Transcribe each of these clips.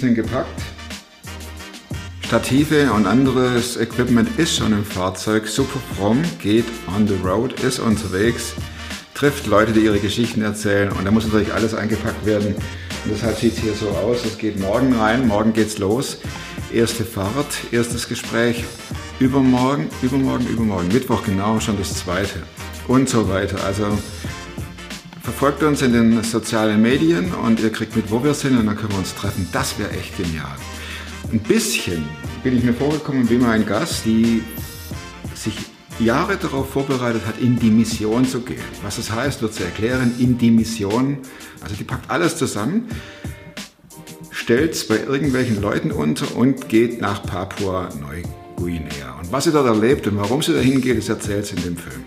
Sind gepackt. Stative und anderes Equipment ist schon im Fahrzeug. Super fromm, geht on the road, ist unterwegs, trifft Leute, die ihre Geschichten erzählen und da muss natürlich alles eingepackt werden. Und deshalb sieht es hier so aus. Es geht morgen rein, morgen geht's los. Erste Fahrt, erstes Gespräch. Übermorgen, übermorgen, übermorgen, Mittwoch genau schon das zweite und so weiter. Also verfolgt uns in den sozialen Medien und ihr kriegt mit, wo wir sind und dann können wir uns treffen. Das wäre echt genial. Ein bisschen bin ich mir vorgekommen wie mein Gast, die sich Jahre darauf vorbereitet hat, in die Mission zu gehen. Was das heißt, wird sie erklären, in die Mission. Also die packt alles zusammen, stellt es bei irgendwelchen Leuten unter und geht nach Papua-Neuguinea. Und was sie dort erlebt und warum sie dahin geht, das erzählt sie in dem Film.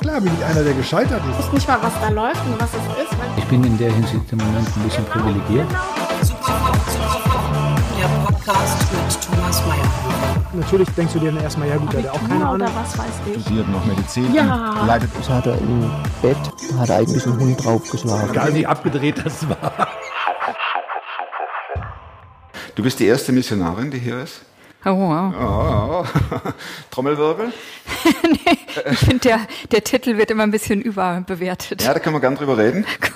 Klar bin ich einer, der gescheitert ist. Ich weiß nicht mal, was da läuft und was es ist. Ich bin in der Hinsicht im Moment ein bisschen privilegiert. Der Podcast mit Thomas Mayer. Natürlich denkst du dir dann erstmal, ja gut, der hat auch keine Ahnung. oder was weiß ich. Studiert noch Medizin Ja. und leitet Das hat er im Bett, hat er eigentlich einen Hund draufgeschlagen. Egal wie abgedreht das war. Du bist die erste Missionarin, die hier ist? Oh, wow. Oh, oh. Trommelwirbel? Ich finde, der, der Titel wird immer ein bisschen überbewertet. Ja, da können wir gern drüber reden.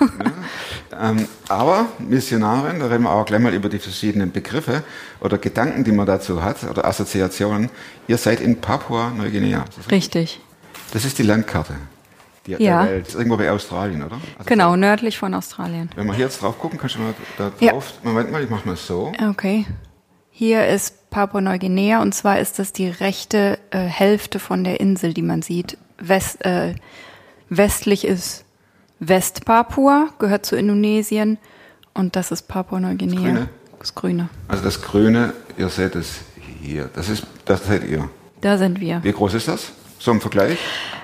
ja. ähm, aber Missionarin, da reden wir auch gleich mal über die verschiedenen Begriffe oder Gedanken, die man dazu hat oder Assoziationen. Ihr seid in Papua-Neuguinea. Richtig. Das ist die Landkarte die, Ja. der Welt. Das ist irgendwo bei Australien, oder? Also Genau, nördlich von Australien. Wenn wir hier jetzt drauf gucken, kannst du mal da Ja. drauf. Moment mal, ich mach mal so. Okay. Hier ist Papua-Neuguinea und zwar ist das die rechte äh, Hälfte von der Insel, die man sieht. West, äh, westlich ist Westpapua, gehört zu Indonesien und das ist Papua-Neuguinea. Grüne? Das Grüne. Also das Grüne, ihr seht es hier. Das ist, das seid ihr. Da sind wir. Wie groß ist das? So im Vergleich?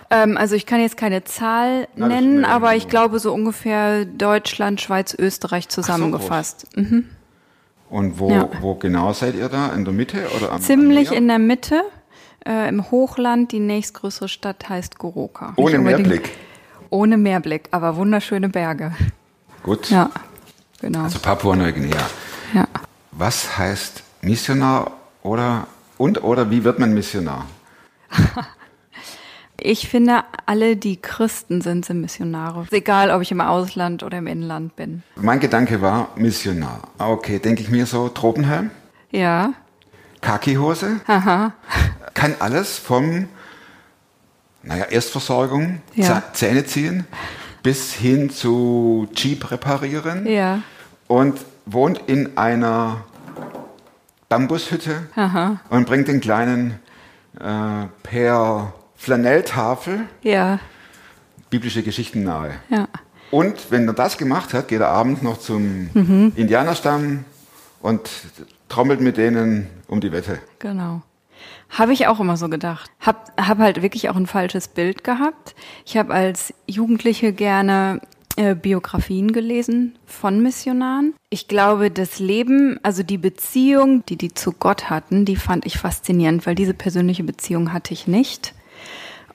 Ähm, also ich kann jetzt keine Zahl Na, das nennen, aber ich glaube so ungefähr Deutschland, Schweiz, Österreich zusammengefasst. Mhm. Und wo, Ja. wo genau seid ihr da? In der Mitte oder am Ziemlich am in der Mitte, äh, im Hochland. Die nächstgrößere Stadt heißt Goroka. Ohne Meerblick. Ohne Meerblick, aber wunderschöne Berge. Gut. Ja, genau. Also Papua-Neuguinea. ja. Was heißt Missionar oder und oder wie wird man Missionar? Ich finde, alle, die Christen sind, sind Missionare. Egal, ob ich im Ausland oder im Inland bin. Mein Gedanke war Missionar. Okay, denke ich mir so, Tropenhelm, Ja, Khaki-Hose, aha. kann alles vom, naja, Erstversorgung, Ja. Zä- Zähne ziehen, bis hin zu Jeep reparieren Ja, und wohnt in einer Bambushütte aha. und bringt den kleinen äh, per Flanelltafel Ja, biblische Geschichten nahe. ja. Und wenn er das gemacht hat, geht er abends noch zum Mhm. Indianerstamm und trommelt mit denen um die Wette. Genau. Habe ich auch immer so gedacht. Hab, hab halt wirklich auch ein falsches Bild gehabt. Ich habe als Jugendliche gerne äh, Biografien gelesen von Missionaren. Ich glaube, das Leben, also die Beziehung, die die zu Gott hatten, die fand ich faszinierend, weil diese persönliche Beziehung hatte ich nicht.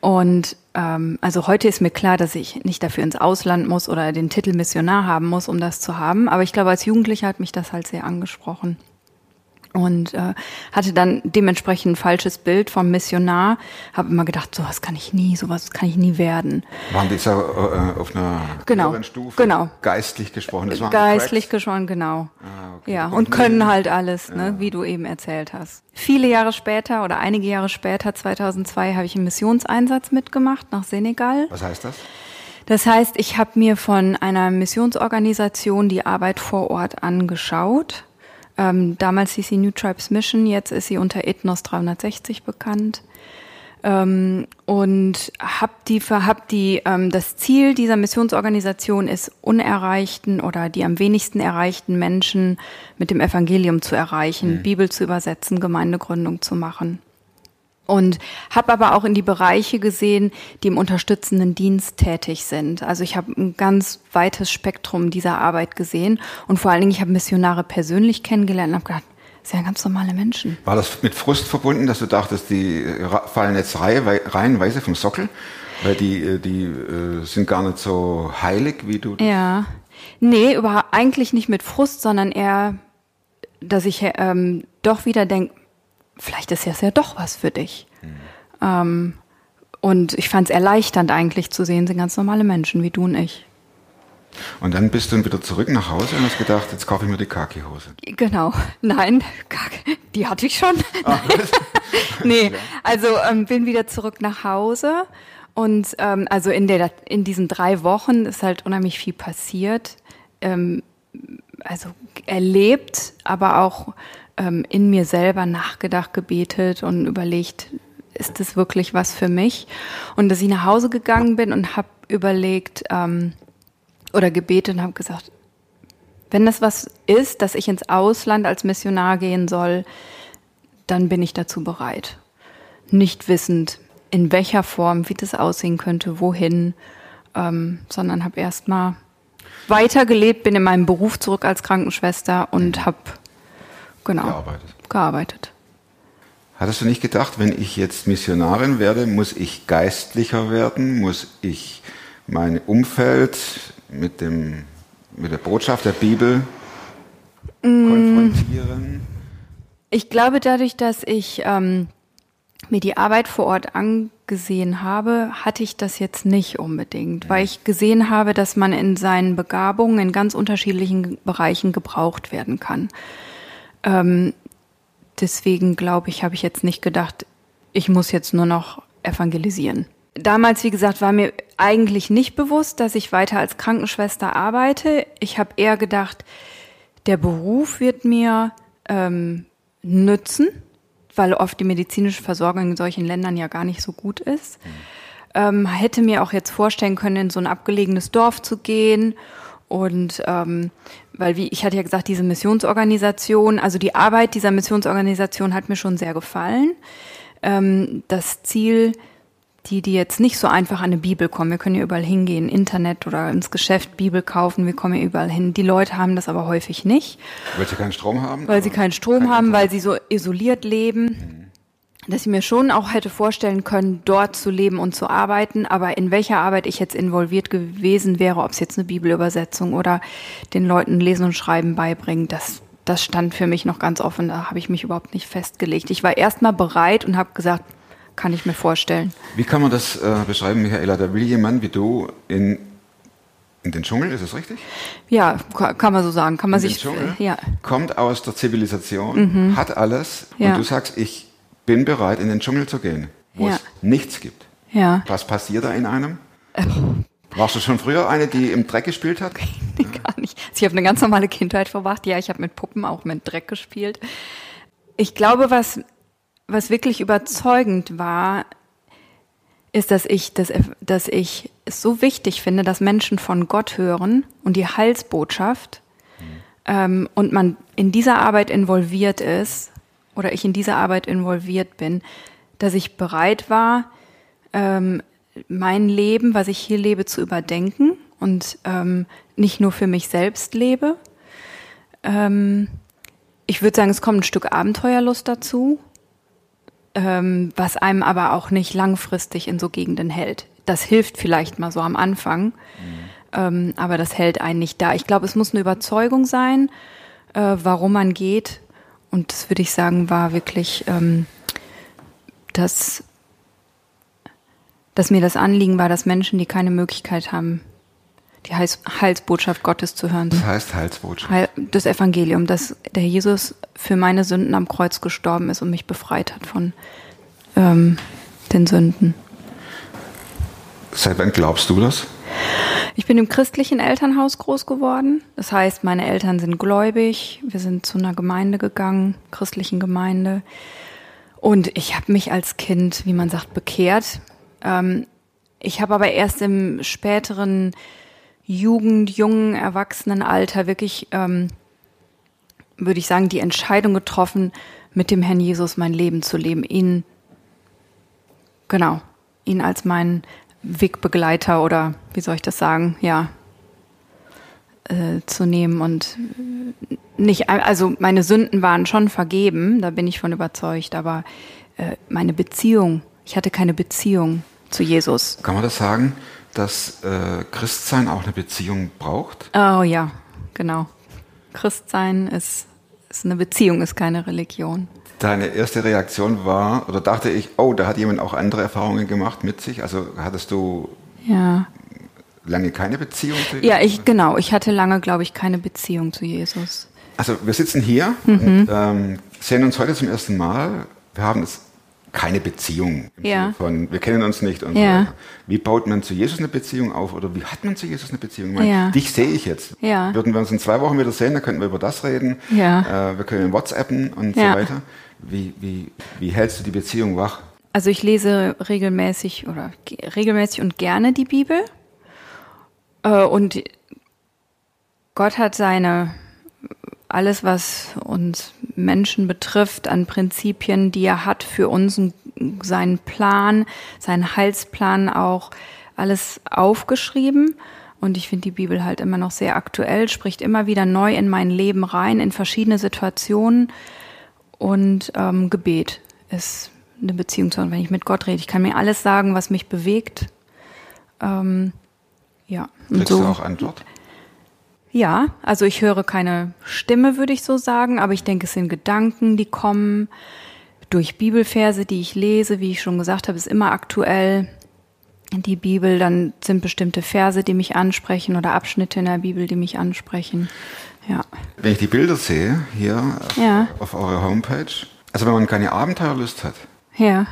Und ähm, also heute ist mir klar, dass ich nicht dafür ins Ausland muss oder den Titel Missionar haben muss, um das zu haben. Aber ich glaube, als Jugendlicher hat mich das halt sehr angesprochen und äh, hatte dann dementsprechend ein falsches Bild vom Missionar. Habe immer gedacht, sowas kann ich nie, sowas kann ich nie werden. Waren die so äh, auf einer Genau, höheren Stufe genau. geistlich gesprochen? Das waren Geistlich geschoren, genau. Ah, okay. Ja, Und und können halt alles, ne, wie du eben erzählt hast. Viele Jahre später oder einige Jahre später, 2002, habe ich einen Missionseinsatz mitgemacht nach Senegal. Was heißt das? Das heißt, ich habe mir von einer Missionsorganisation die Arbeit vor Ort angeschaut. Ähm, damals hieß sie New Tribes Mission, jetzt ist sie unter Ethnos 360 bekannt. Ähm, und hab die, hab die, ähm, das Ziel dieser Missionsorganisation ist, unerreichten oder die am wenigsten erreichten Menschen mit dem Evangelium zu erreichen, Bibel zu übersetzen, Gemeindegründung zu machen. Und habe aber auch in die Bereiche gesehen, die im unterstützenden Dienst tätig sind. Also ich habe ein ganz weites Spektrum dieser Arbeit gesehen und vor allen Dingen, ich habe Missionare persönlich kennengelernt und habe gedacht, das sind ja ganz normale Menschen. War das mit Frust verbunden, dass du dachtest, die fallen jetzt reihe- reihenweise vom Sockel? Weil die, äh, die äh, sind gar nicht so heilig, wie du. Ja, Nee, über, eigentlich nicht mit Frust, sondern eher, dass ich ähm, doch wieder denke, vielleicht ist das ja doch was für dich. Ähm, und ich fand es erleichternd eigentlich zu sehen, sind ganz normale Menschen wie du und ich. Und dann bist du wieder zurück nach Hause und hast gedacht, jetzt kaufe ich mir die Kaki-Hose. Genau. Nein, die hatte ich schon. nee, also ähm, bin wieder zurück nach Hause und ähm, also in der in diesen drei Wochen ist halt unheimlich viel passiert. Ähm, also erlebt, aber auch ähm, in mir selber nachgedacht, gebetet und überlegt, ist das wirklich was für mich? Und dass ich nach Hause gegangen bin und habe überlegt ähm, oder gebetet und habe gesagt, wenn das was ist, dass ich ins Ausland als Missionar gehen soll, dann bin ich dazu bereit. Nicht wissend, in welcher Form, wie das aussehen könnte, wohin, ähm, sondern habe erstmal weitergelebt, bin in meinem Beruf zurück als Krankenschwester und habe genau Gearbeitet. gearbeitet. Hattest du nicht gedacht, wenn ich jetzt Missionarin werde, muss ich geistlicher werden, muss ich mein Umfeld mit, dem, mit der Botschaft der Bibel konfrontieren? Ich glaube, dadurch, dass ich ähm, mir die Arbeit vor Ort angesehen habe, hatte ich das jetzt nicht unbedingt, weil ich gesehen habe, dass man in seinen Begabungen in ganz unterschiedlichen Bereichen gebraucht werden kann. Ähm, deswegen glaube ich, habe ich jetzt nicht gedacht, ich muss jetzt nur noch evangelisieren. Damals, wie gesagt, war mir eigentlich nicht bewusst, dass ich weiter als Krankenschwester arbeite. Ich habe eher gedacht, der Beruf wird mir ähm, nützen, weil oft die medizinische Versorgung in solchen Ländern ja gar nicht so gut ist. Ähm, hätte mir auch jetzt vorstellen können, in so ein abgelegenes Dorf zu gehen und ähm, weil wie ich hatte ja gesagt, diese Missionsorganisation, also die Arbeit dieser Missionsorganisation hat mir schon sehr gefallen. Ähm, das Ziel, die, die jetzt nicht so einfach an eine Bibel kommen, wir können ja überall hingehen, Internet oder ins Geschäft Bibel kaufen, wir kommen ja überall hin. Die Leute haben das aber häufig nicht. Weil sie keinen Strom haben? Weil sie aber keinen Strom kein haben, Internet. weil sie so isoliert leben. Dass ich mir schon auch hätte vorstellen können, dort zu leben und zu arbeiten, aber in welcher Arbeit ich jetzt involviert gewesen wäre, ob es jetzt eine Bibelübersetzung oder den Leuten Lesen und Schreiben beibringen, das, das stand für mich noch ganz offen. Da habe ich mich überhaupt nicht festgelegt. Ich war erstmal bereit und habe gesagt, kann ich mir vorstellen. Wie kann man das äh, beschreiben, Michaela? Da will jemand wie du in, in den Dschungel, ist das richtig? Ja, ka- kann man so sagen. Kann man in den sich, Dschungel, ja, kommt aus der Zivilisation, hat alles Ja. und du sagst, ich bin bereit, in den Dschungel zu gehen, wo Ja. es nichts gibt. ja. Was passiert da in einem? Warst du schon früher eine, die im Dreck gespielt hat? Nee, gar nicht. Also ich habe eine ganz normale Kindheit verbracht. Ja, ich habe mit Puppen auch mit Dreck gespielt. Ich glaube, was, was wirklich überzeugend war, ist, dass ich, dass, dass ich es so wichtig finde, dass Menschen von Gott hören und die Heilsbotschaft ähm, und man in dieser Arbeit involviert ist oder ich in dieser Arbeit involviert bin, dass ich bereit war, ähm, mein Leben, was ich hier lebe, zu überdenken und ähm, nicht nur für mich selbst lebe. Ähm, ich würde sagen, es kommt ein Stück Abenteuerlust dazu, ähm, was einem aber auch nicht langfristig in so Gegenden hält. Das hilft vielleicht mal so am Anfang, ähm, aber das hält einen nicht da. Ich glaube, es muss eine Überzeugung sein, äh, warum man geht. Und das würde ich sagen, war wirklich, ähm, dass, dass mir das Anliegen war, dass Menschen, die keine Möglichkeit haben, die Heils Heilsbotschaft Gottes zu hören, Das heißt Heilsbotschaft. Heil, das Evangelium, dass der Jesus für meine Sünden am Kreuz gestorben ist und mich befreit hat von ähm, den Sünden. Seit wann glaubst du das? Ich bin im christlichen Elternhaus groß geworden. Das heißt, meine Eltern sind gläubig. Wir sind zu einer Gemeinde gegangen, christlichen Gemeinde. Und ich habe mich als Kind, wie man sagt, bekehrt. Ähm, ich habe aber erst im späteren Jugend-, jungen, Erwachsenenalter wirklich, ähm, würde ich sagen, die Entscheidung getroffen, mit dem Herrn Jesus mein Leben zu leben. Ihn, genau, ihn als meinen Wegbegleiter oder wie soll ich das sagen, ja, äh, zu nehmen und nicht, also meine Sünden waren schon vergeben, da bin ich von überzeugt, aber äh, meine Beziehung, ich hatte keine Beziehung zu Jesus. Kann man das sagen? dass äh, Christsein auch eine Beziehung braucht? Oh ja, genau. Christsein ist, ist eine Beziehung, ist keine Religion. Deine erste Reaktion war, oder dachte ich, oh, da hat jemand auch andere Erfahrungen gemacht mit sich? Also hattest du Ja. lange keine Beziehung zu Ja, ich, genau. Ich hatte lange, glaube ich, keine Beziehung zu Jesus. Also wir sitzen hier Mhm. und ähm, sehen uns heute zum ersten Mal. Wir haben jetzt keine Beziehung. Im Ja. Sinne Von, wir kennen uns nicht. Und Ja. Wie baut man zu Jesus eine Beziehung auf oder wie hat man zu Jesus eine Beziehung? Ich meine, Ja. Dich sehe ich jetzt. Ja. Würden wir uns in zwei Wochen wieder sehen, dann könnten wir über das reden. Ja. Äh, wir können WhatsAppen und so weiter. Wie, wie, wie hältst du die Beziehung wach? Also ich lese regelmäßig oder ge- regelmäßig und gerne die Bibel. Äh, und Gott hat seine, alles, was uns Menschen betrifft, an Prinzipien, die er hat für uns, seinen Plan, seinen Heilsplan auch, alles aufgeschrieben. Und ich finde die Bibel halt immer noch sehr aktuell, spricht immer wieder neu in mein Leben rein, in verschiedene Situationen. Und ähm, Gebet ist eine Beziehung zu, wenn ich mit Gott rede. Ich kann mir alles sagen, was mich bewegt. Ähm, ja. Und Kriegst du auch Antwort? ja, also ich höre keine Stimme, würde ich so sagen, aber ich denke, es sind Gedanken, die kommen durch Bibelverse, die ich lese, wie ich schon gesagt habe, ist immer aktuell. Die Bibel, dann sind bestimmte Verse, die mich ansprechen oder Abschnitte in der Bibel, die mich ansprechen. Ja. Wenn ich die Bilder sehe, hier Ja. auf eurer Homepage, also wenn man keine Abenteuerlust hat, Ja.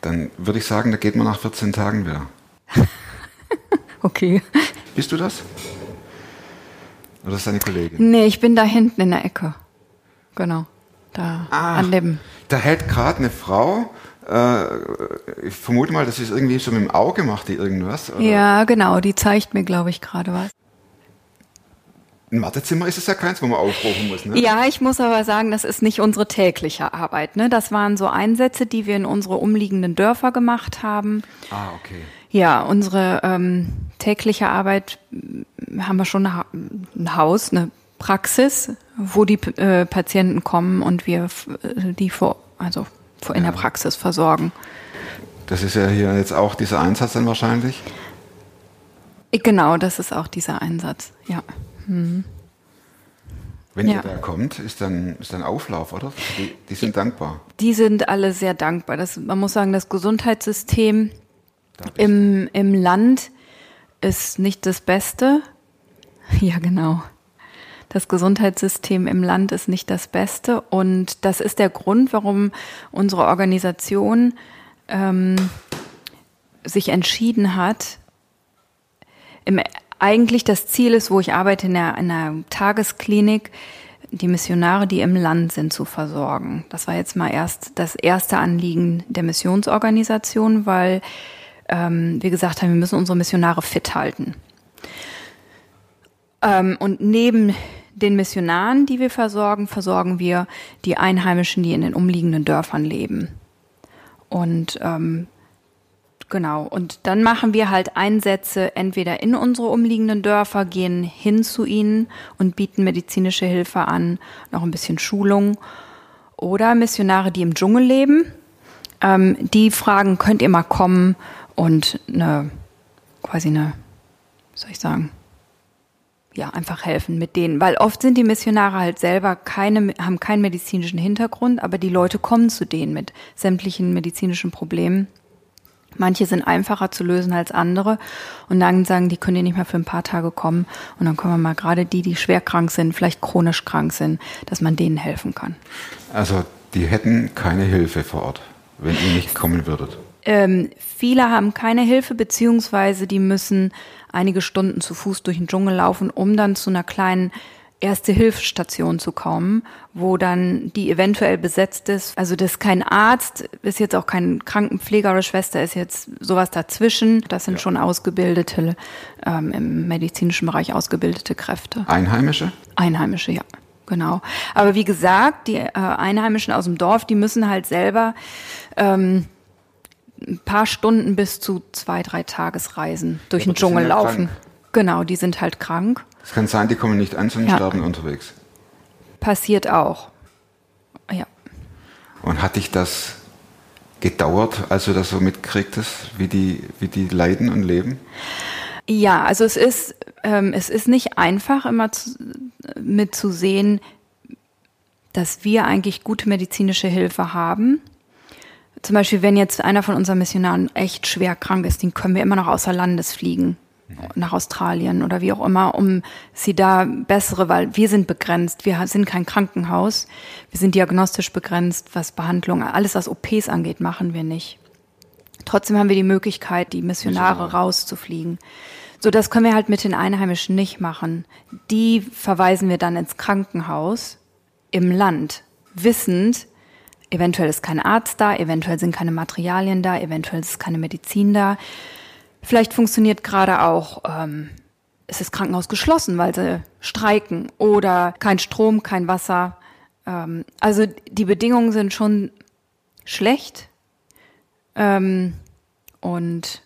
dann würde ich sagen, da geht man nach 14 Tagen wieder. Okay. Bist du das? Oder ist deine Kollegin? Nee, ich bin da hinten in der Ecke. Genau. Da Ah. an dem. Da hält gerade eine Frau, äh, ich vermute mal, das ist irgendwie so mit dem Auge macht die irgendwas. Oder? Ja, genau, die zeigt mir, glaube ich, gerade was. Ein Wartezimmer ist es ja keins, wo man aufrufen muss. Ne? Ja, ich muss aber sagen, das ist nicht unsere tägliche Arbeit. Ne? Das waren so Einsätze, die wir in unsere umliegenden Dörfer gemacht haben. Ah, okay. Ja, unsere ähm, tägliche Arbeit m, haben wir schon ein Haus, eine Praxis, wo die äh, Patienten kommen und wir äh, die vor, also vor in der Praxis versorgen. Das ist ja hier jetzt auch dieser Einsatz dann wahrscheinlich. Genau, das ist auch dieser Einsatz. Ja. Wenn Ja. ihr da kommt, ist dann, ist dann Auflauf, oder? Die, die sind dankbar. Die sind alle sehr dankbar. Das, man muss sagen, das Gesundheitssystem Da im, im Land ist nicht das Beste. Ja, genau. Das Gesundheitssystem im Land ist nicht das Beste. Und das ist der Grund, warum unsere Organisation ähm, sich entschieden hat, im, eigentlich das Ziel ist, wo ich arbeite in einer, in einer Tagesklinik, die Missionare, die im Land sind, zu versorgen. Das war jetzt mal erst das erste Anliegen der Missionsorganisation, weil ähm, wir gesagt haben, wir müssen unsere Missionare fit halten. Ähm, und neben den Missionaren, die wir versorgen, versorgen wir die Einheimischen, die in den umliegenden Dörfern leben. Und ähm, Genau. Und dann machen wir halt Einsätze entweder in unsere umliegenden Dörfer, gehen hin zu ihnen und bieten medizinische Hilfe an, noch ein bisschen Schulung. Oder Missionare, die im Dschungel leben, ähm, die fragen, könnt ihr mal kommen und eine, quasi eine, soll ich sagen, ja, einfach helfen mit denen. Weil oft sind die Missionare halt selber keine, haben keinen medizinischen Hintergrund, aber die Leute kommen zu denen mit sämtlichen medizinischen Problemen. Manche sind einfacher zu lösen als andere und dann sagen, die können die nicht mehr für ein paar Tage kommen und dann können wir mal gerade die, die schwer krank sind, vielleicht chronisch krank sind, dass man denen helfen kann. Also, die hätten keine Hilfe vor Ort, wenn ihr nicht kommen würdet. Ähm, viele haben keine Hilfe, beziehungsweise die müssen einige Stunden zu Fuß durch den Dschungel laufen, um dann zu einer kleinen Erste-Hilfsstation zu kommen, wo dann die eventuell besetzt ist. Also das ist kein Arzt, ist jetzt auch kein Krankenpfleger oder Schwester, ist jetzt sowas dazwischen. Das sind schon ausgebildete, ähm, im medizinischen Bereich ausgebildete Kräfte. Einheimische? Einheimische, ja, genau. Aber wie gesagt, die äh, Einheimischen aus dem Dorf, die müssen halt selber ähm, ein paar Stunden bis zu zwei, drei Tagesreisen durch Aber den Dschungel ja laufen. krank. Genau, die sind halt krank. Es kann sein, die kommen nicht an, sondern Ja. sterben unterwegs. Passiert auch. Ja. Und hat dich das gedauert, als du das so mitkriegtest, wie die, wie die leiden und leben? Ja, also es ist, ähm, es ist nicht einfach immer zu, mit zu sehen, dass wir eigentlich gute medizinische Hilfe haben. Zum Beispiel, wenn jetzt einer von unseren Missionaren echt schwer krank ist, den können wir immer noch außer Landes fliegen nach Australien oder wie auch immer, um sie da bessere, weil wir sind begrenzt, wir sind kein Krankenhaus, wir sind diagnostisch begrenzt, was Behandlung, alles was OPs angeht, machen wir nicht. Trotzdem haben wir die Möglichkeit, die Missionare rauszufliegen. So, das können wir halt mit den Einheimischen nicht machen. Die verweisen wir dann ins Krankenhaus im Land, wissend, eventuell ist kein Arzt da, eventuell sind keine Materialien da, eventuell ist keine Medizin da. Vielleicht funktioniert gerade auch, ähm, ist das Krankenhaus geschlossen, weil sie streiken oder kein Strom, kein Wasser. Ähm, also die Bedingungen sind schon schlecht. Ähm, und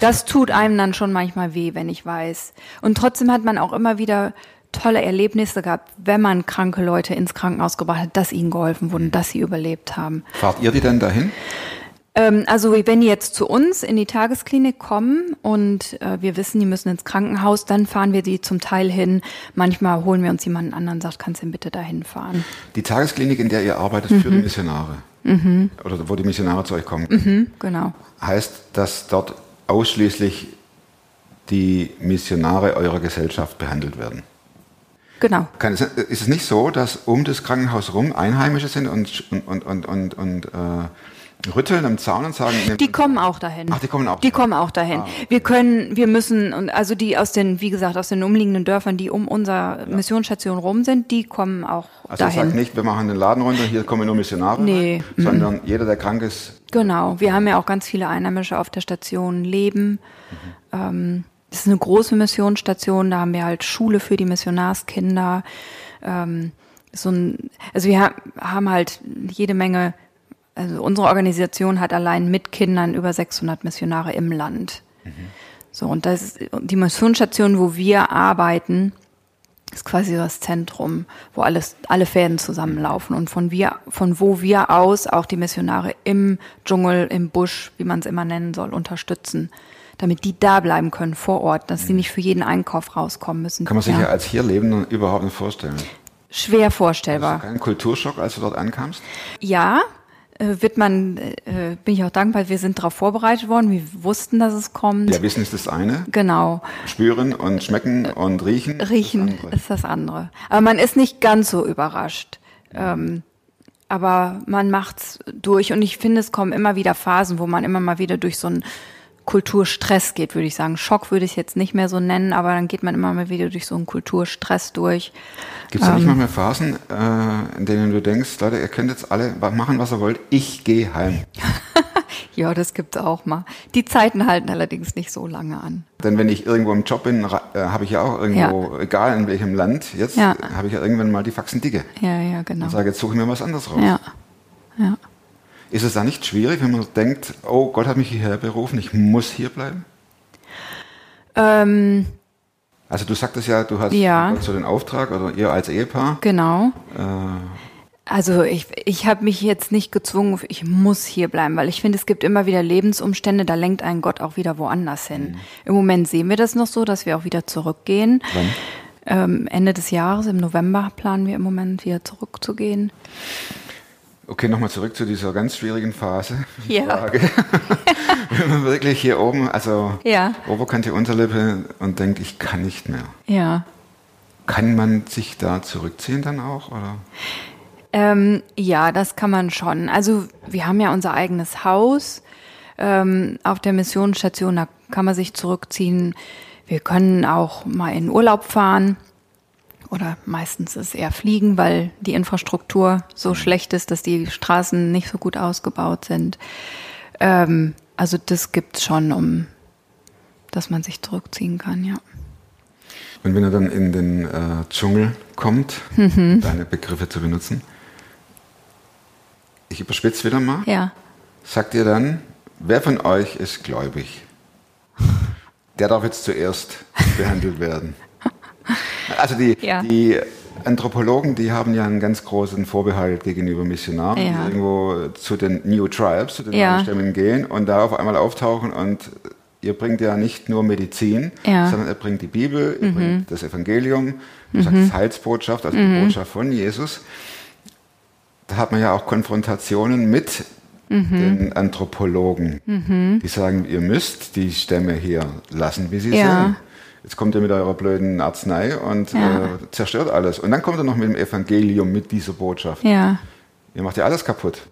das tut einem dann schon manchmal weh, wenn ich weiß. Und trotzdem hat man auch immer wieder tolle Erlebnisse gehabt, wenn man kranke Leute ins Krankenhaus gebracht hat, dass ihnen geholfen wurde, dass sie überlebt haben. Fahrt ihr die denn dahin? Ähm, also wenn die jetzt zu uns in die Tagesklinik kommen und äh, wir wissen, die müssen ins Krankenhaus, dann fahren wir die zum Teil hin. Manchmal holen wir uns jemanden anderen, sagt, kannst du denn bitte dahin fahren? Die Tagesklinik, in der ihr arbeitet, für die Missionare. Oder wo die Missionare zu euch kommen. Hm, genau. Heißt, dass dort ausschließlich die Missionare eurer Gesellschaft behandelt werden? Genau. Kann ist es nicht so, dass um das Krankenhaus rum Einheimische sind und, und, und, und, und äh, rütteln am Zaun und sagen, Die kommen auch dahin. Ach, die kommen auch Die dahin. kommen auch dahin. Wir können, wir müssen, und also die aus den, wie gesagt, aus den umliegenden Dörfern, die um unsere Missionsstation rum sind, die kommen auch also dahin. sagt nicht, wir machen den Laden runter, hier kommen nur Missionare, Nee, rein, sondern jeder, der krank ist, Genau, wir haben ja auch ganz viele Einheimische auf der Station leben. Mhm. Ähm, das ist eine große Missionsstation, da haben wir halt Schule für die Missionarskinder. Ähm, so ein, also wir ha haben halt jede Menge, also unsere Organisation hat allein mit Kindern über 600 Missionare im Land. Mhm. So, und das ist die Missionsstation, wo wir arbeiten, ist quasi das Zentrum, wo alles, alle Fäden zusammenlaufen und von wir, von wo wir aus auch die Missionare im Dschungel, im Busch, wie man es immer nennen soll, unterstützen, damit die da bleiben können vor Ort, dass sie nicht für jeden Einkauf rauskommen müssen. kann man sich ja, ja als hier Lebender überhaupt nicht vorstellen. schwer vorstellbar. kein Kulturschock, als du dort ankamst? Ja, wird man, äh, bin ich auch dankbar, wir sind darauf vorbereitet worden, wir wussten, dass es kommt. Ja, Wissen ist das eine, Genau. spüren und schmecken und riechen. ist Riechen das andere. ist das andere. Aber man ist nicht ganz so überrascht. Ähm, aber man macht's durch und ich finde, es kommen immer wieder Phasen, wo man immer mal wieder durch so einen Kulturstress geht, würde ich sagen. Schock würde ich jetzt nicht mehr so nennen, aber dann geht man immer mal wieder durch so einen Kulturstress durch. Gibt es da nicht Ähm. manchmal Phasen, äh, in denen du denkst, Leute, ihr könnt jetzt alle machen, was ihr wollt, ich gehe heim. Ja, das gibt's auch mal. Die Zeiten halten allerdings nicht so lange an. Denn wenn ich irgendwo im Job bin, äh, habe ich ja auch irgendwo, egal in welchem Land, jetzt Ja. habe ich ja irgendwann mal die Faxen dicke. Ja, ja, genau. Und sage, jetzt suche ich mir was anderes raus. Ja, ja. Ist es da nicht schwierig, wenn man denkt, oh Gott hat mich hierher berufen, ich muss hier bleiben? Ähm, Also du sagtest ja, du hast Ja. so den Auftrag oder ihr als Ehepaar. genau. Äh, Also ich, ich habe mich jetzt nicht gezwungen, ich muss hier bleiben, weil ich finde, es gibt immer wieder Lebensumstände, da lenkt ein Gott auch wieder woanders hin. Mhm. Im Moment sehen wir das noch so, dass wir auch wieder zurückgehen. wann? Ähm, Ende des Jahres, im November, planen wir im Moment wieder zurückzugehen. Okay, nochmal zurück zu dieser ganz schwierigen Phase. Ja. Wenn man wirklich hier oben, also Ja. Oberkante, Unterlippe und denkt, ich kann nicht mehr. Ja. Kann man sich da zurückziehen dann auch? Oder? Ähm, ja, das kann man schon. Also wir haben ja unser eigenes Haus ähm, auf der Missionsstation, da kann man sich zurückziehen. Wir können auch mal in Urlaub fahren oder meistens ist es eher fliegen, weil die Infrastruktur so schlecht ist, dass die Straßen nicht so gut ausgebaut sind. Ähm, also das gibt's schon, um dass man sich zurückziehen kann, ja. Und wenn er dann in den äh, Dschungel kommt, Mhm. deine Begriffe zu benutzen, ich überspitze wieder mal, Ja. sagt ihr dann, wer von euch ist gläubig? Der darf jetzt zuerst behandelt werden. Also die, Ja. die Anthropologen, die haben ja einen ganz großen Vorbehalt gegenüber Missionaren, Ja. die irgendwo zu den New Tribes, zu den Ja. neuen Stämmen gehen und da auf einmal auftauchen und ihr bringt ja nicht nur Medizin, Ja. Mhm. sondern er bringt die Bibel, ihr bringt das Evangelium, du sagst Heilsbotschaft, also die Botschaft von Jesus. Da hat man ja auch Konfrontationen mit Mhm. den Anthropologen, die sagen, ihr müsst die Stämme hier lassen, wie sie Ja. sind. Jetzt kommt ihr mit eurer blöden Arznei und Ja. äh, zerstört alles. Und dann kommt er noch mit dem Evangelium, mit dieser Botschaft. Ja. Ihr macht ja alles kaputt.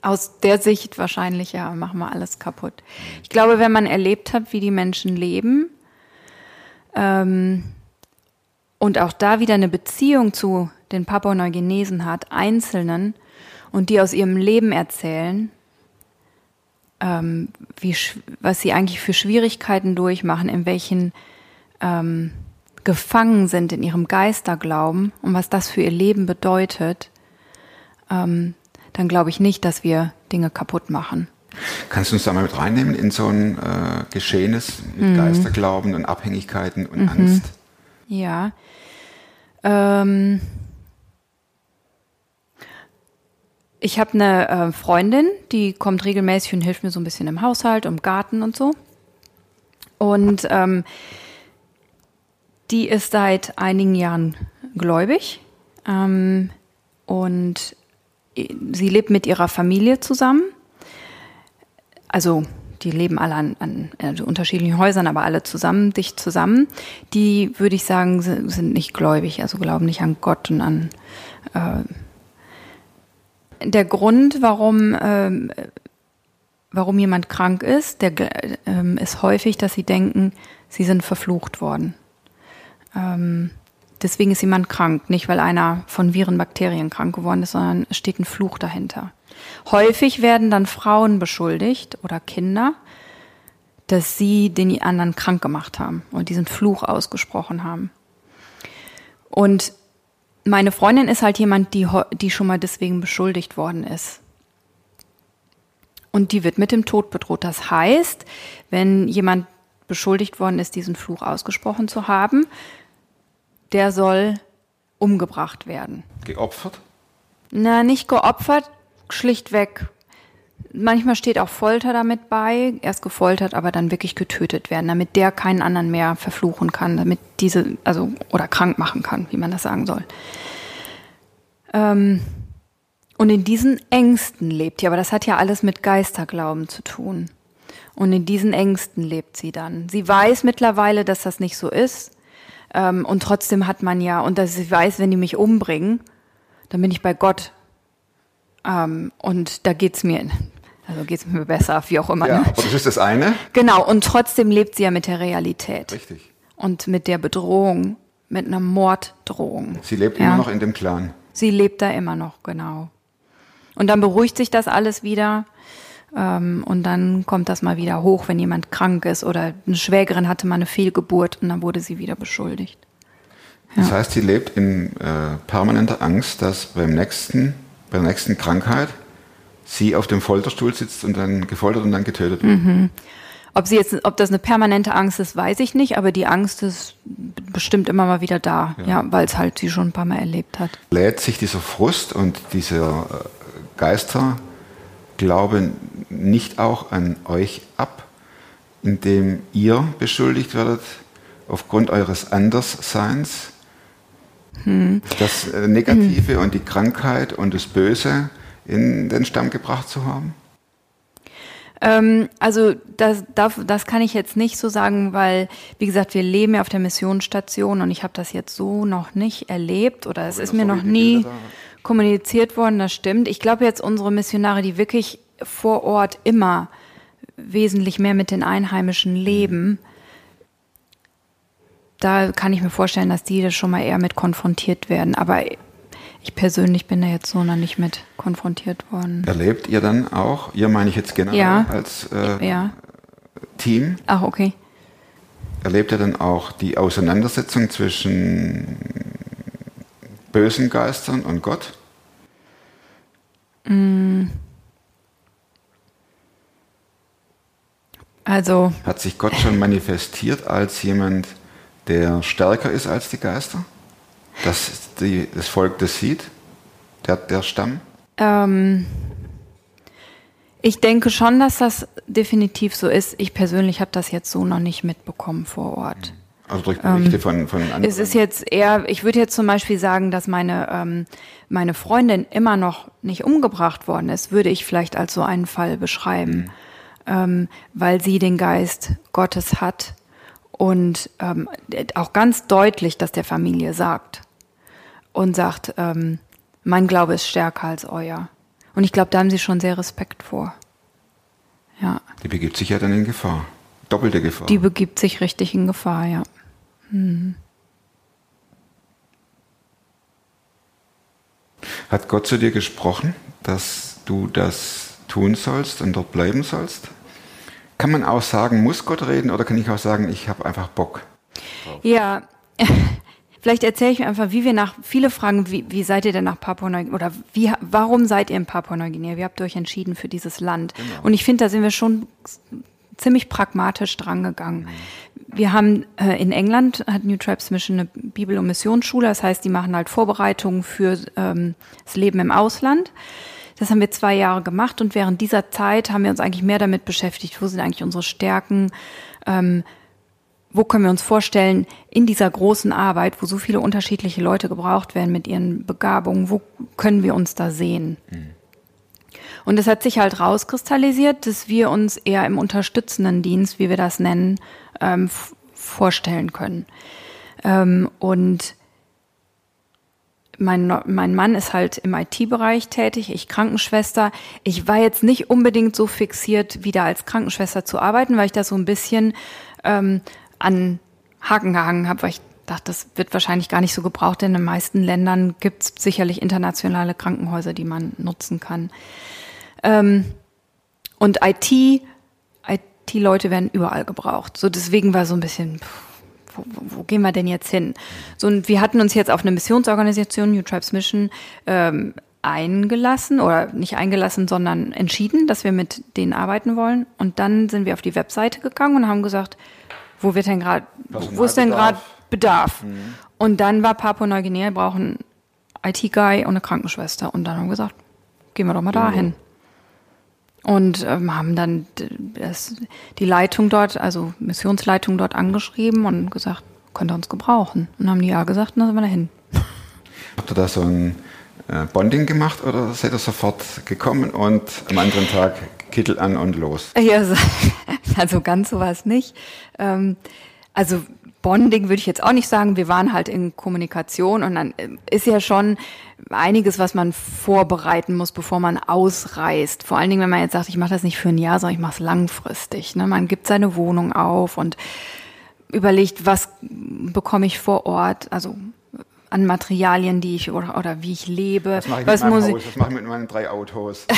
Aus der Sicht wahrscheinlich, ja, machen wir alles kaputt. Ich glaube, wenn man erlebt hat, wie die Menschen leben ähm, und auch da wieder eine Beziehung zu den Papua-Neuguinesen hat, Einzelnen, und die aus ihrem Leben erzählen, ähm, wie, was sie eigentlich für Schwierigkeiten durchmachen, in welchen ähm, gefangen sind in ihrem Geisterglauben und was das für ihr Leben bedeutet, ähm, dann glaube ich nicht, dass wir Dinge kaputt machen. Kannst du uns da mal mit reinnehmen in so ein äh, Geschehenes mit Mhm. Geisterglauben und Abhängigkeiten und Angst? Ja. Ähm, ich habe eine äh, Freundin, die kommt regelmäßig und hilft mir so ein bisschen im Haushalt, im Garten und so. Und ähm, die ist seit einigen Jahren gläubig ähm, und sie lebt mit ihrer Familie zusammen. Also die leben alle an, an also unterschiedlichen Häusern, aber alle zusammen, dicht zusammen. Die, würde ich sagen, si- sind nicht gläubig, also glauben nicht an Gott und an äh, der Grund, warum, ähm, warum jemand krank ist, der ähm, ist häufig, dass sie denken, sie sind verflucht worden. Ähm, deswegen ist jemand krank, nicht weil einer von Viren, Bakterien krank geworden ist, sondern es steht ein Fluch dahinter. Häufig werden dann Frauen beschuldigt oder Kinder, dass sie den anderen krank gemacht haben und diesen Fluch ausgesprochen haben. Und meine Freundin ist halt jemand, die, die schon mal deswegen beschuldigt worden ist. Und die wird mit dem Tod bedroht. Das heißt, wenn jemand beschuldigt worden ist, diesen Fluch ausgesprochen zu haben, der soll umgebracht werden. Geopfert? Na, nicht geopfert, schlichtweg. Manchmal steht auch Folter damit bei, erst gefoltert, aber dann wirklich getötet werden, damit der keinen anderen mehr verfluchen kann, damit diese, also, oder krank machen kann, wie man das sagen soll. Ähm, und in diesen Ängsten lebt sie, aber das hat ja alles mit Geisterglauben zu tun. Und in diesen Ängsten lebt sie dann. Sie weiß mittlerweile, dass das nicht so ist. Ähm, und trotzdem hat man ja, und dass sie weiß, wenn die mich umbringen, dann bin ich bei Gott. Ähm, und da geht's mir, also geht's mir besser, wie auch immer. Ja, Ne? aber das ist das eine. Genau, und trotzdem lebt sie ja mit der Realität. Richtig. Und mit der Bedrohung, mit einer Morddrohung. Sie lebt Ja. immer noch in dem Clan. Sie lebt da immer noch, genau. Und dann beruhigt sich das alles wieder. Ähm, und dann kommt das mal wieder hoch, wenn jemand krank ist oder eine Schwägerin hatte mal eine Fehlgeburt und dann wurde sie wieder beschuldigt. Das heißt, sie lebt in äh, permanenter Angst, dass beim nächsten, bei der nächsten Krankheit sie auf dem Folterstuhl sitzt und dann gefoltert und dann getötet wird. Mhm. Ob sie jetzt, ob das eine permanente Angst ist, weiß ich nicht, aber die Angst ist bestimmt immer mal wieder da, ja, weil es halt sie schon ein paar Mal erlebt hat. Lädt sich dieser Frust und dieser äh, Geisterglaube nicht auch an euch ab, indem ihr beschuldigt werdet aufgrund eures Andersseins? Das äh, Negative und die Krankheit und das Böse in den Stamm gebracht zu haben? Ähm, also das, das, das kann ich jetzt nicht so sagen, weil, wie gesagt, wir leben ja auf der Missionsstation und ich habe das jetzt so noch nicht erlebt oder es ist das mir noch nie kommuniziert worden, das stimmt. Ich glaube jetzt unsere Missionare, die wirklich vor Ort immer wesentlich mehr mit den Einheimischen leben, da kann ich mir vorstellen, dass die da schon mal eher mit konfrontiert werden. Aber ich persönlich bin da jetzt so noch nicht mit konfrontiert worden. Erlebt ihr dann auch, ihr meine ich jetzt generell Ja. als äh, Ja. Team, Ach, okay. erlebt ihr dann auch die Auseinandersetzung zwischen bösen Geistern und Gott? Also, Hat sich Gott schon manifestiert als jemand, der stärker ist als die Geister? Dass die, das Volk das sieht? Der, der Stamm? Ähm, ich denke schon, dass das definitiv so ist. Ich persönlich habe das jetzt so noch nicht mitbekommen vor Ort. Also durch Berichte von, von anderen? Es ist jetzt eher, ich würde jetzt zum Beispiel sagen, dass meine, ähm, meine Freundin immer noch nicht umgebracht worden ist, würde ich vielleicht als so einen Fall beschreiben, ähm, weil sie den Geist Gottes hat und ähm, auch ganz deutlich das der Familie sagt und sagt, ähm, mein Glaube ist stärker als euer. Und ich glaube, da haben sie schon sehr Respekt vor. Ja, Die begibt sich ja dann in Gefahr. Doppelte Gefahr. die begibt sich richtig in Gefahr, ja. Hat Gott zu dir gesprochen, dass du das tun sollst und dort bleiben sollst? Kann man auch sagen, muss Gott reden oder kann ich auch sagen, ich habe einfach Bock? Ja, vielleicht erzähle ich mir einfach, wie wir nach, viele fragen, wie, wie seid ihr denn nach Papua-Neuguinea, oder wie, warum seid ihr in Papua-Neuguinea? Wie habt ihr euch entschieden für dieses Land? Und ich finde, da sind wir schon ziemlich pragmatisch drangegangen. Wir haben äh, in England hat New Tribes Mission eine Bibel- und Missionsschule, das heißt, die machen halt Vorbereitungen für ähm, das Leben im Ausland. Das haben wir zwei Jahre gemacht und während dieser Zeit haben wir uns eigentlich mehr damit beschäftigt, wo sind eigentlich unsere Stärken, ähm, wo können wir uns vorstellen, in dieser großen Arbeit, wo so viele unterschiedliche Leute gebraucht werden mit ihren Begabungen, wo können wir uns da sehen? Und es hat sich halt rauskristallisiert, dass wir uns eher im unterstützenden Dienst, wie wir das nennen, ähm, vorstellen können. Ähm, und mein, mein Mann ist halt im IT-Bereich tätig, ich Krankenschwester. Ich war jetzt nicht unbedingt so fixiert, wieder als Krankenschwester zu arbeiten, weil ich das so ein bisschen ähm, an Haken gehangen habe, weil ich dachte, das wird wahrscheinlich gar nicht so gebraucht, denn in den meisten Ländern gibt es sicherlich internationale Krankenhäuser, die man nutzen kann. Ähm, und IT, IT-Leute werden überall gebraucht. So deswegen war so ein bisschen, pff, wo, wo, gehen wir denn jetzt hin? So, und wir hatten uns jetzt auf eine Missionsorganisation, New Tribes Mission, ähm, eingelassen oder nicht eingelassen, sondern entschieden, dass wir mit denen arbeiten wollen. Und dann sind wir auf die Webseite gegangen und haben gesagt, wo wird denn gerade, wo ist denn gerade Bedarf? Und dann war Papua-Neuguinea, wir brauchen einen IT-Guy und eine Krankenschwester. Und dann haben wir gesagt, gehen wir doch mal dahin. Und ähm, haben dann das, die Leitung dort, also Missionsleitung dort angeschrieben und gesagt, könnt ihr uns gebrauchen? Und haben die ja gesagt, und dann sind wir dahin. Habt ihr da so ein äh, Bonding gemacht oder seid ihr sofort gekommen und am anderen Tag Kittel an und los? Ja, so- also ganz so war es nicht. Ähm, also Bonding würde ich jetzt auch nicht sagen. Wir waren halt in Kommunikation und dann ähm, ist ja schon einiges, was man vorbereiten muss, bevor man ausreist. Vor allen Dingen, wenn man jetzt sagt, ich mache das nicht für ein Jahr, sondern ich mache es langfristig. Ne? Man gibt seine Wohnung auf und überlegt, was bekomme ich vor Ort, also an Materialien, die ich oder, oder wie ich lebe. Was mache ich was mit meinem Haus? Was mache ich mit meinen drei Autos?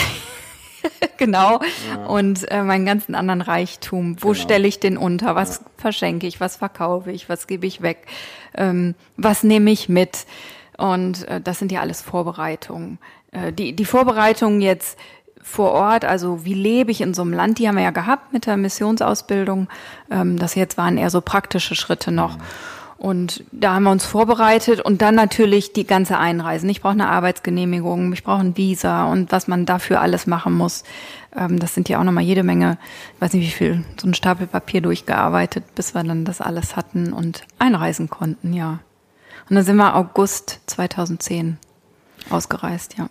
genau. Und äh, meinen ganzen anderen Reichtum. Wo Genau. stelle ich den unter? Was verschenke ich? Was verkaufe ich? Was gebe ich weg? Ähm, was nehme ich mit? Und äh, das sind ja alles Vorbereitungen. Äh, die, die Vorbereitungen jetzt vor Ort, also wie lebe ich in so einem Land, die haben wir ja gehabt mit der Missionsausbildung. Ähm, das jetzt waren eher so praktische Schritte noch. Und da haben wir uns vorbereitet und dann natürlich die ganze Einreise. Ich brauche eine Arbeitsgenehmigung, ich brauche ein Visa und was man dafür alles machen muss. Ähm, das sind ja auch nochmal jede Menge, ich weiß nicht wie viel, so ein Stapel Papier durchgearbeitet, bis wir dann das alles hatten und einreisen konnten, ja. Und dann sind wir August 2010 ausgereist, ja.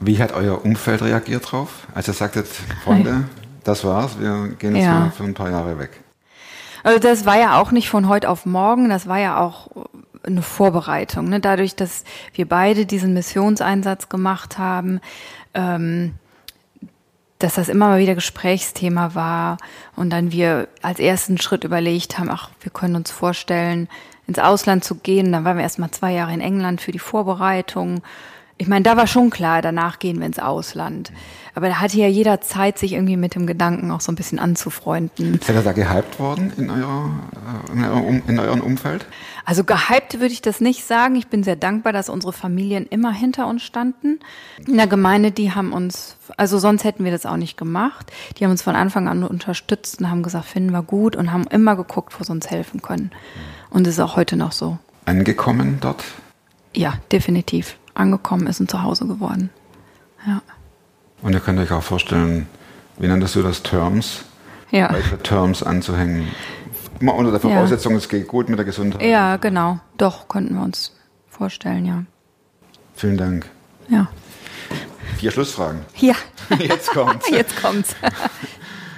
Wie hat euer Umfeld reagiert drauf? Als ihr sagtet, Freunde, das war's, wir gehen jetzt Ja. mal für ein paar Jahre weg. Also das war ja auch nicht von heute auf morgen, das war ja auch eine Vorbereitung. Ne? Dadurch, dass wir beide diesen Missionseinsatz gemacht haben, ähm, dass das immer mal wieder Gesprächsthema war und dann wir als ersten Schritt überlegt haben, ach, wir können uns vorstellen, ins Ausland zu gehen. Dann waren wir erst mal zwei Jahre in England für die Vorbereitung. Ich meine, da war schon klar, danach gehen wir ins Ausland. Aber da hatte ja jeder Zeit, sich irgendwie mit dem Gedanken auch so ein bisschen anzufreunden. Seid ihr da gehypt worden in, eurer, äh, in, eurem, in eurem Umfeld? Also gehypt würde ich das nicht sagen. Ich bin sehr dankbar, dass unsere Familien immer hinter uns standen. In der Gemeinde, die haben uns, also sonst hätten wir das auch nicht gemacht. Die haben uns von Anfang an unterstützt und haben gesagt, finden wir gut und haben immer geguckt, wo sie uns helfen können. Und das ist auch heute noch so. Angekommen dort? ja, definitiv angekommen ist und zu Hause geworden. Ja. Und ihr könnt euch auch vorstellen, wie nanntest du das Terms? Ja. Weitere Terms anzuhängen. Immer unter der Voraussetzung, es geht gut mit der Gesundheit. Ja, genau. Doch, könnten wir uns vorstellen, ja. Vielen Dank. Ja. Vier Schlussfragen. Ja. Jetzt kommt's. Jetzt kommt's.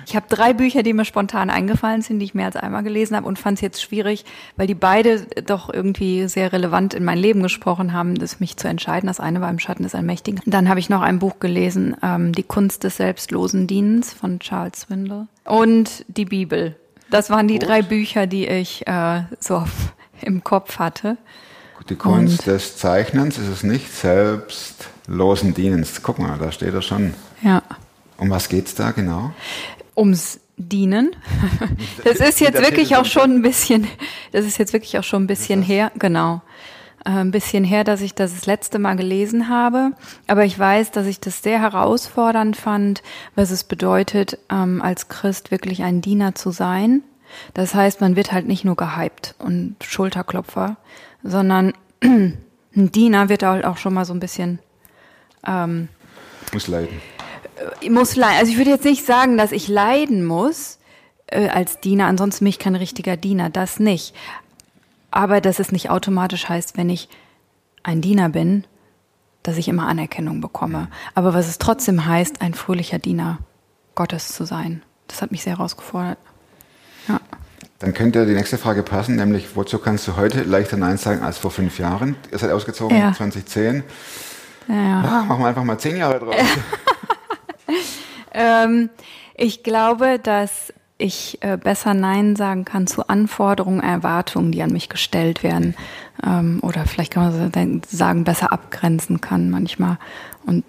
Ich habe drei Bücher, die mir spontan eingefallen sind, die ich mehr als einmal gelesen habe und fand es jetzt schwierig, weil die beide doch irgendwie sehr relevant in mein Leben gesprochen haben, das mich zu entscheiden. Das eine war im Schatten des Allmächtigen. Dann habe ich noch ein Buch gelesen, ähm, Die Kunst des selbstlosen Dienens von Charles Swindle und die Bibel. Das waren die Gut. drei Bücher, die ich äh, so im Kopf hatte. Die Kunst Und- des Zeichnens ist es nicht, selbstlosen Dienens. Guck mal, da steht er schon. Ja. Um was geht's da genau? Ums Dienen. Das ist jetzt wirklich auch schon ein bisschen, das ist jetzt wirklich auch schon ein bisschen her, genau. Äh, Ein bisschen her, dass ich das das letzte Mal gelesen habe. Aber ich weiß, dass ich das sehr herausfordernd fand, was es bedeutet, ähm, als Christ wirklich ein Diener zu sein. Das heißt, man wird halt nicht nur gehypt und Schulterklopfer, sondern ein Diener wird halt auch schon mal so ein bisschen Muss leiden. Ich muss leiden. Also ich würde jetzt nicht sagen, dass ich leiden muss äh, als Diener. Ansonsten bin ich kein richtiger Diener. Das nicht. Aber dass es nicht automatisch heißt, wenn ich ein Diener bin, dass ich immer Anerkennung bekomme. Aber was es trotzdem heißt, ein fröhlicher Diener Gottes zu sein. Das hat mich sehr herausgefordert. Ja. Dann könnte die nächste Frage passen, nämlich wozu kannst du heute leichter Nein sagen als vor fünf Jahren? Ihr seid ausgezogen Ja. 2010. Ja, ja. Ah, machen wir einfach mal zehn Jahre draus. Ähm, ich glaube, dass ich äh, besser Nein sagen kann zu Anforderungen, Erwartungen, die an mich gestellt werden. Ähm, oder vielleicht kann man sagen, besser abgrenzen kann manchmal. Und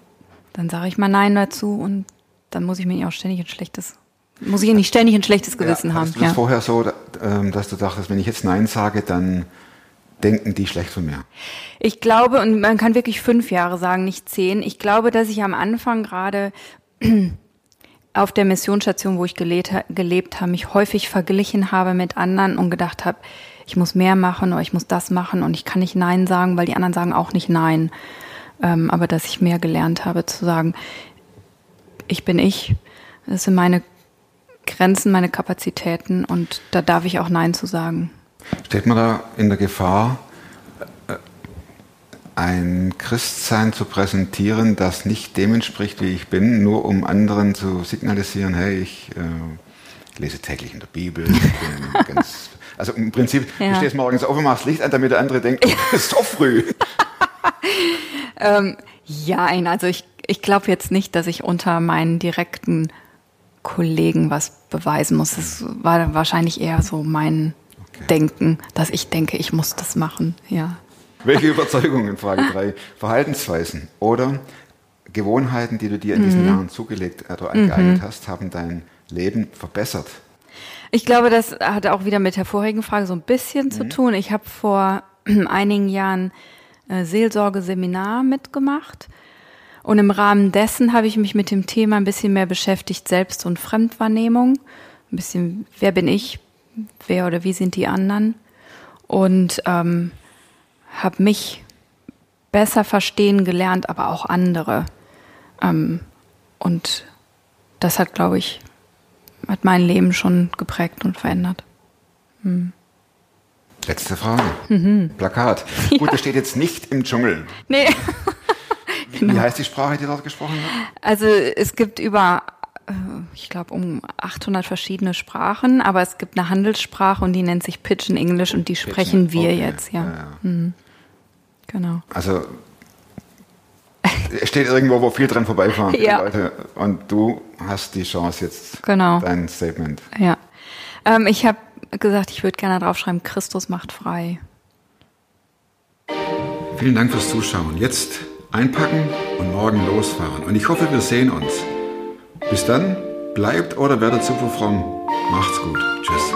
dann sage ich mal Nein dazu und dann muss ich mir nicht auch ständig ein schlechtes, muss ich nicht ständig ein schlechtes Gewissen ja, haben. hattest du Ja. vorher so, ähm, dass du dachtest, wenn ich jetzt Nein sage, dann denken die schlecht von mir? Ich glaube, und man kann wirklich fünf Jahre sagen, nicht zehn. Ich glaube, dass ich am Anfang gerade auf der Missionsstation, wo ich gelebt, gelebt habe, mich häufig verglichen habe mit anderen und gedacht habe, ich muss mehr machen oder ich muss das machen und ich kann nicht Nein sagen, weil die anderen sagen auch nicht Nein. Ähm, aber dass ich mehr gelernt habe zu sagen, ich bin ich, das sind meine Grenzen, meine Kapazitäten und da darf ich auch Nein zu sagen. Steht man da in der Gefahr, ein Christsein zu präsentieren, das nicht dem entspricht, wie ich bin, nur um anderen zu signalisieren, hey, ich äh, lese täglich in der Bibel. Ganz, also im Prinzip, Ja. du stehst morgens auf und machst Licht an, damit der andere denkt, oh, ist so früh. Ja, also ich, ich glaube jetzt nicht, dass ich unter meinen direkten Kollegen was beweisen muss. Das war wahrscheinlich eher so mein Denken, dass ich denke, ich muss das machen. Ja. Welche Überzeugungen, Frage 3, Verhaltensweisen oder Gewohnheiten, die du dir in diesen Jahren zugelegt oder angeeignet hast, haben dein Leben verbessert? Ich glaube, das hat auch wieder mit der vorigen Frage so ein bisschen zu tun. Ich habe vor einigen Jahren äh, Seelsorgeseminar mitgemacht. Und im Rahmen dessen habe ich mich mit dem Thema ein bisschen mehr beschäftigt, Selbst- und Fremdwahrnehmung. Ein bisschen, wer bin ich? Wer oder wie sind die anderen? Und ähm, habe mich besser verstehen gelernt, aber auch andere. Ähm, und das hat, glaube ich, hat mein Leben schon geprägt und verändert. Letzte Frage. Plakat. Gut, das steht jetzt nicht im Dschungel. Nee. Wie heißt die Sprache, die dort gesprochen wird? Also es gibt über, äh, ich glaube, um 800 verschiedene Sprachen, aber es gibt eine Handelssprache und die nennt sich Pidgin English und die sprechen wir okay. jetzt, ja. Ja, ja. Genau. Also es steht irgendwo, wo viel dran vorbeifahren, die Ja. Leute. Und du hast die Chance jetzt, Genau. dein Statement. Ja. Ähm, ich habe gesagt, ich würde gerne draufschreiben, Christus macht frei. Vielen Dank fürs Zuschauen. Jetzt einpacken und morgen losfahren. Und ich hoffe, wir sehen uns. Bis dann, bleibt oder werdet super fromm. Macht's gut. Tschüss.